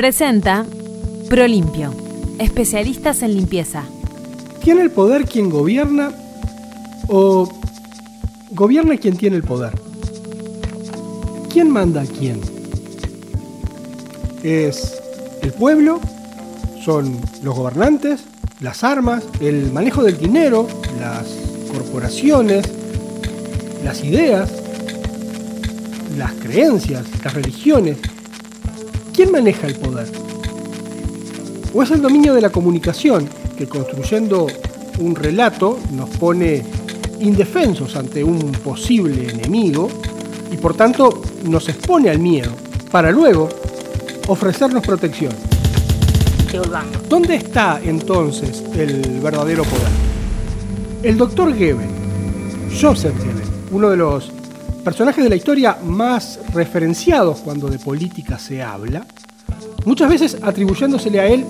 Presenta Prolimpio, especialistas en limpieza. ¿Tiene el poder quien gobierna o gobierna quien tiene el poder? ¿Quién manda a quién? ¿Es el pueblo? ¿Son los gobernantes? ¿Las armas? ¿El manejo del dinero? ¿Las corporaciones? ¿Las ideas? ¿Las creencias? ¿Las religiones? ¿Quién maneja el poder? ¿O es el dominio de la comunicación que construyendo un relato nos pone indefensos ante un posible enemigo y por tanto nos expone al miedo para luego ofrecernos protección? ¿Dónde está entonces el verdadero poder? El doctor Goebbels, Joseph Goebbels, uno de los personajes de la historia más referenciados cuando de política se habla, muchas veces atribuyéndosele a él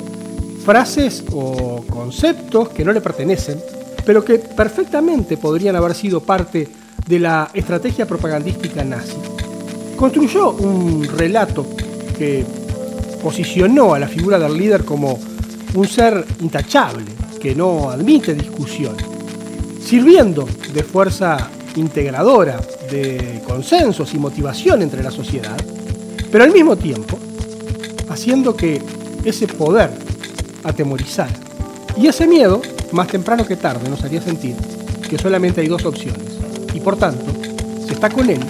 frases o conceptos que no le pertenecen, pero que perfectamente podrían haber sido parte de la estrategia propagandística nazi. Construyó un relato que posicionó a la figura del líder como un ser intachable, que no admite discusión, sirviendo de fuerza integradora de consensos y motivación entre la sociedad, pero al mismo tiempo haciendo que ese poder atemorizara. Y ese miedo, más temprano que tarde, nos haría sentir que solamente hay dos opciones. Y por tanto, se está con él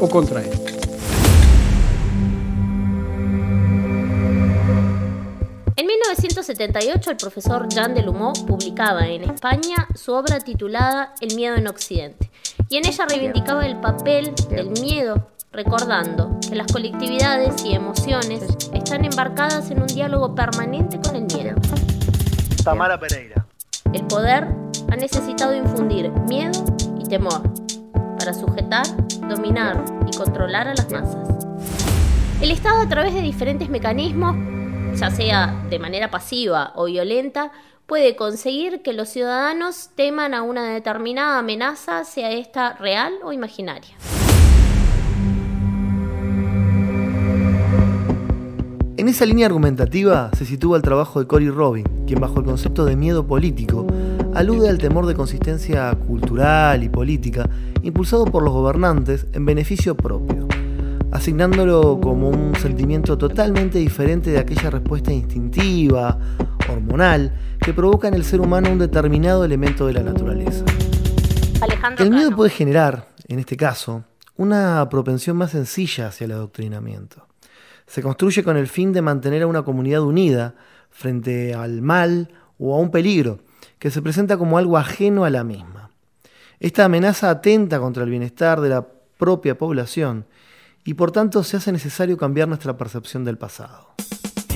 o contra él. En 1978 el profesor Jean Delumeau publicaba en España su obra titulada El miedo en Occidente, y en ella reivindicaba el papel del miedo, recordando que las colectividades y emociones están embarcadas en un diálogo permanente con el miedo. Tamara Pereira. El poder ha necesitado infundir miedo y temor para sujetar, dominar y controlar a las masas. El Estado a través de diferentes mecanismos, ya sea de manera pasiva o violenta, puede conseguir que los ciudadanos teman a una determinada amenaza, sea esta real o imaginaria. En esa línea argumentativa se sitúa el trabajo de Cory Robin, quien bajo el concepto de miedo político alude al temor de consistencia cultural y política impulsado por los gobernantes en beneficio propio, asignándolo como un sentimiento totalmente diferente de aquella respuesta instintiva, hormonal, que provoca en el ser humano un determinado elemento de la naturaleza. el miedo puede generar, en este caso, una propensión más sencilla hacia el adoctrinamiento. Se construye con el fin de mantener a una comunidad unida frente al mal o a un peligro que se presenta como algo ajeno a la misma. Esta amenaza atenta contra el bienestar de la propia población y por tanto se hace necesario cambiar nuestra percepción del pasado.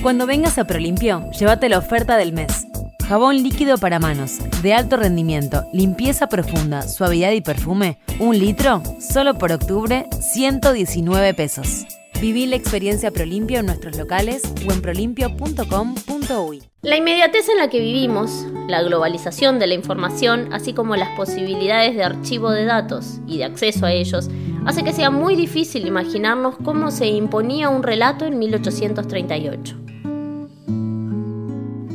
Cuando vengas a Prolimpio, llévate la oferta del mes. Jabón líquido para manos, de alto rendimiento, limpieza profunda, suavidad y perfume. Un litro, solo por octubre, 119 pesos. Viví la experiencia Prolimpio en nuestros locales o en prolimpio.com.uy. La inmediatez en la que vivimos, la globalización de la información, así como las posibilidades de archivo de datos y de acceso a ellos, hace que sea muy difícil imaginarnos cómo se imponía un relato en 1838.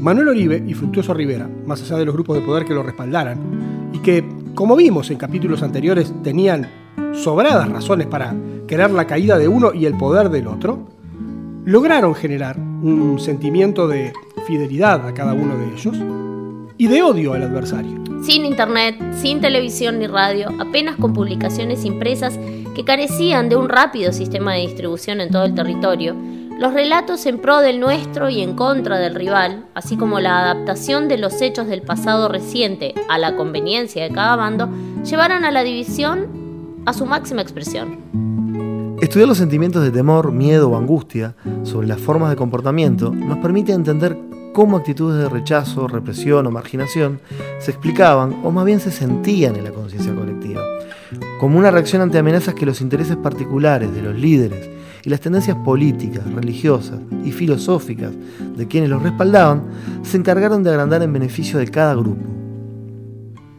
Manuel Oribe y Fructuoso Rivera, más allá de los grupos de poder que lo respaldaran, y que, como vimos en capítulos anteriores, tenían sobradas razones para querer la caída de uno y el poder del otro, lograron generar un sentimiento de fidelidad a cada uno de ellos y de odio al adversario. Sin internet, sin televisión ni radio, apenas con publicaciones impresas que carecían de un rápido sistema de distribución en todo el territorio, los relatos en pro del nuestro y en contra del rival, así como la adaptación de los hechos del pasado reciente a la conveniencia de cada bando, llevaron a la división a su máxima expresión. Estudiar los sentimientos de temor, miedo o angustia sobre las formas de comportamiento nos permite entender cómo actitudes de rechazo, represión o marginación se explicaban o más bien se sentían en la conciencia colectiva, como una reacción ante amenazas que los intereses particulares de los líderes y las tendencias políticas, religiosas y filosóficas de quienes los respaldaban se encargaron de agrandar en beneficio de cada grupo.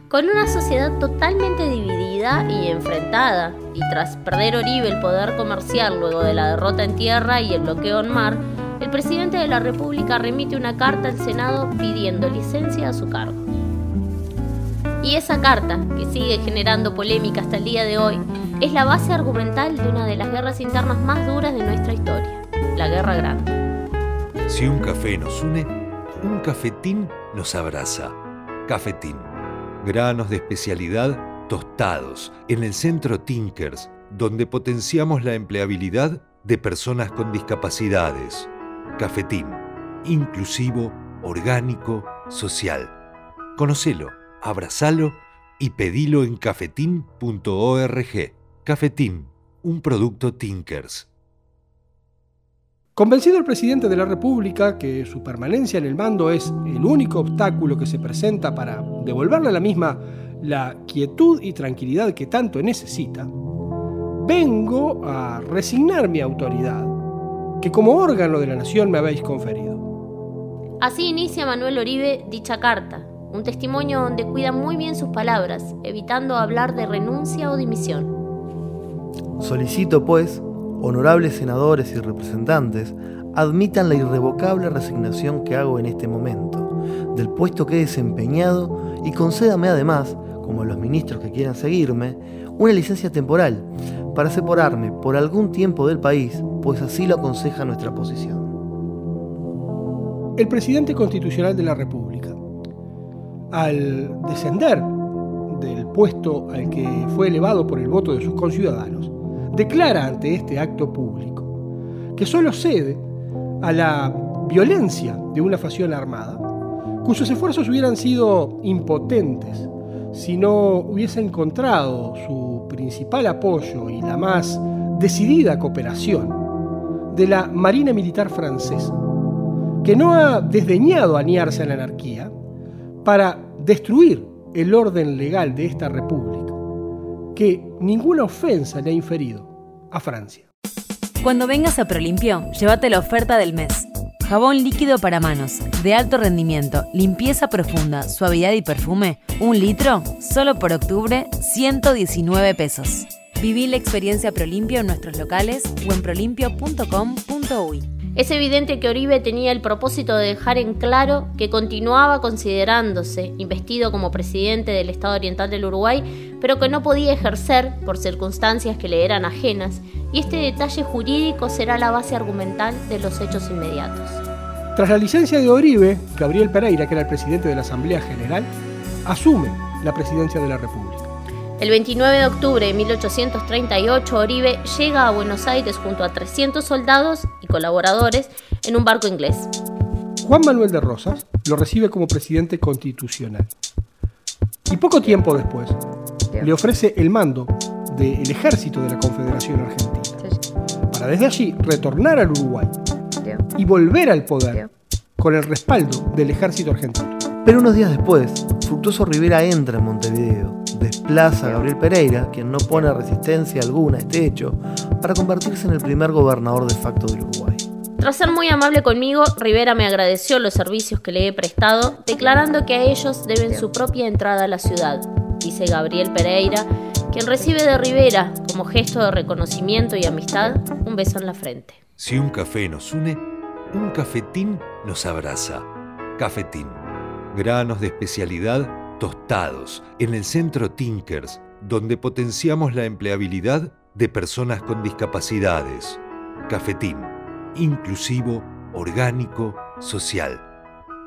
Con una sociedad totalmente dividida y enfrentada, y tras perder Oribe el poder comercial luego de la derrota en tierra y el bloqueo en mar, el presidente de la República remite una carta al Senado pidiendo licencia a su cargo. Y esa carta, que sigue generando polémica hasta el día de hoy, es la base argumental de una de las guerras internas más duras de nuestra historia, la Guerra Grande. Si un café nos une, un cafetín nos abraza. Cafetín. Granos de especialidad tostados en el centro Tinkers, donde potenciamos la empleabilidad de personas con discapacidades. Cafetín. Inclusivo, orgánico, social. Conocelo, abrazalo y pedilo en cafetín.org. Cafetín, un producto Tinkers. Convencido el presidente de la República que su permanencia en el mando es el único obstáculo que se presenta para devolverle a la misma la quietud y tranquilidad que tanto necesita, vengo a resignar mi autoridad, que como órgano de la nación me habéis conferido. Así inicia Manuel Oribe dicha carta, un testimonio donde cuida muy bien sus palabras, evitando hablar de renuncia o dimisión. Solicito, pues, honorables senadores y representantes, admitan la irrevocable resignación que hago en este momento del puesto que he desempeñado y concédame además, como los ministros que quieran seguirme, una licencia temporal para separarme por algún tiempo del país, pues así lo aconseja nuestra posición. El presidente constitucional de la República, al descender del puesto al que fue elevado por el voto de sus conciudadanos, declara ante este acto público que solo cede a la violencia de una facción armada, cuyos esfuerzos hubieran sido impotentes si no hubiese encontrado su principal apoyo y la más decidida cooperación de la Marina Militar francesa, que no ha desdeñado aniarse a la anarquía para destruir el orden legal de esta república, que ninguna ofensa le ha inferido a Francia. Cuando vengas a Prolimpio, llévate la oferta del mes. Jabón líquido para manos, de alto rendimiento, limpieza profunda, suavidad y perfume. Un litro, solo por octubre, 119 pesos. Viví la experiencia Prolimpio en nuestros locales o en prolimpio.com.uy. Es evidente que Oribe tenía el propósito de dejar en claro que continuaba considerándose investido como presidente del Estado Oriental del Uruguay, pero que no podía ejercer por circunstancias que le eran ajenas, y este detalle jurídico será la base argumental de los hechos inmediatos. Tras la licencia de Oribe, Gabriel Pereira, que era el presidente de la Asamblea General, asume la presidencia de la República. El 29 de octubre de 1838, Oribe llega a Buenos Aires junto a 300 soldados y colaboradores en un barco inglés. Juan Manuel de Rosas lo recibe como presidente constitucional. Y poco tiempo después le ofrece el mando del ejército de la Confederación Argentina, para desde allí retornar al Uruguay y volver al poder con el respaldo del ejército argentino. Pero unos días después, Fructuoso Rivera entra en Montevideo desplaza a Gabriel Pereira, quien no pone resistencia alguna a este hecho, para convertirse en el primer gobernador de facto del Uruguay. Tras ser muy amable conmigo, Rivera me agradeció los servicios que le he prestado, declarando que a ellos deben su propia entrada a la ciudad, dice Gabriel Pereira, quien recibe de Rivera, como gesto de reconocimiento y amistad, un beso en la frente. Si un café nos une, un cafetín nos abraza. Cafetín. Granos de especialidad tostados en el centro Tinkers, donde potenciamos la empleabilidad de personas con discapacidades. Cafetín, inclusivo, orgánico, social.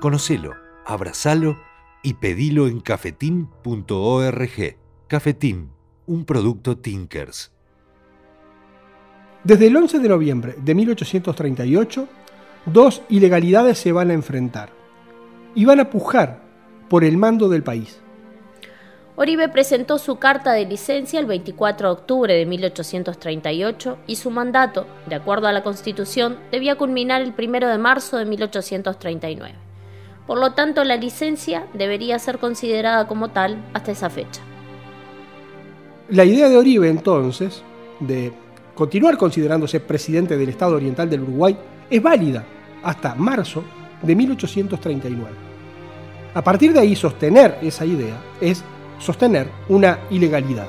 Conocelo, abrazalo y pedilo en cafetín.org. Cafetín, un producto Tinkers. Desde el 11 de noviembre de 1838, dos ilegalidades se van a enfrentar y van a pujar por el mando del país. Oribe presentó su carta de licencia el 24 de octubre de 1838 y su mandato, de acuerdo a la Constitución, debía culminar el 1 de marzo de 1839. Por lo tanto, la licencia debería ser considerada como tal hasta esa fecha. La idea de Oribe entonces, de continuar considerándose presidente del Estado Oriental del Uruguay, es válida hasta marzo de 1839. A partir de ahí, sostener esa idea es sostener una ilegalidad.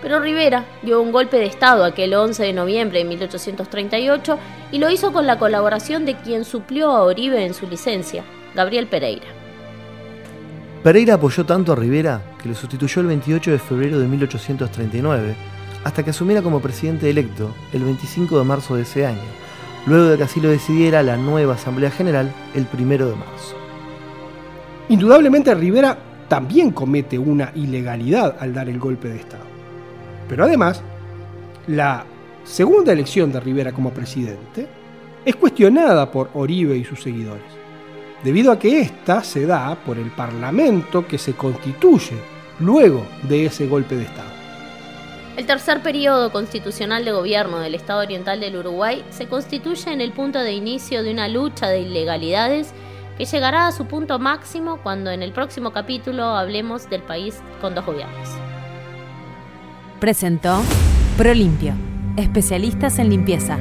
Pero Rivera dio un golpe de Estado aquel 11 de noviembre de 1838 y lo hizo con la colaboración de quien suplió a Oribe en su licencia, Gabriel Pereira. Pereira apoyó tanto a Rivera que lo sustituyó el 28 de febrero de 1839, hasta que asumiera como presidente electo el 25 de marzo de ese año, luego de que así lo decidiera la nueva Asamblea General el 1 de marzo. Indudablemente Rivera también comete una ilegalidad al dar el golpe de Estado. Pero además, la segunda elección de Rivera como presidente es cuestionada por Oribe y sus seguidores, debido a que ésta se da por el Parlamento que se constituye luego de ese golpe de Estado. El tercer periodo constitucional de gobierno del Estado Oriental del Uruguay se constituye en el punto de inicio de una lucha de ilegalidades que llegará a su punto máximo cuando en el próximo capítulo hablemos del país con dos gobiernos. Presentó Prolimpio, especialistas en limpieza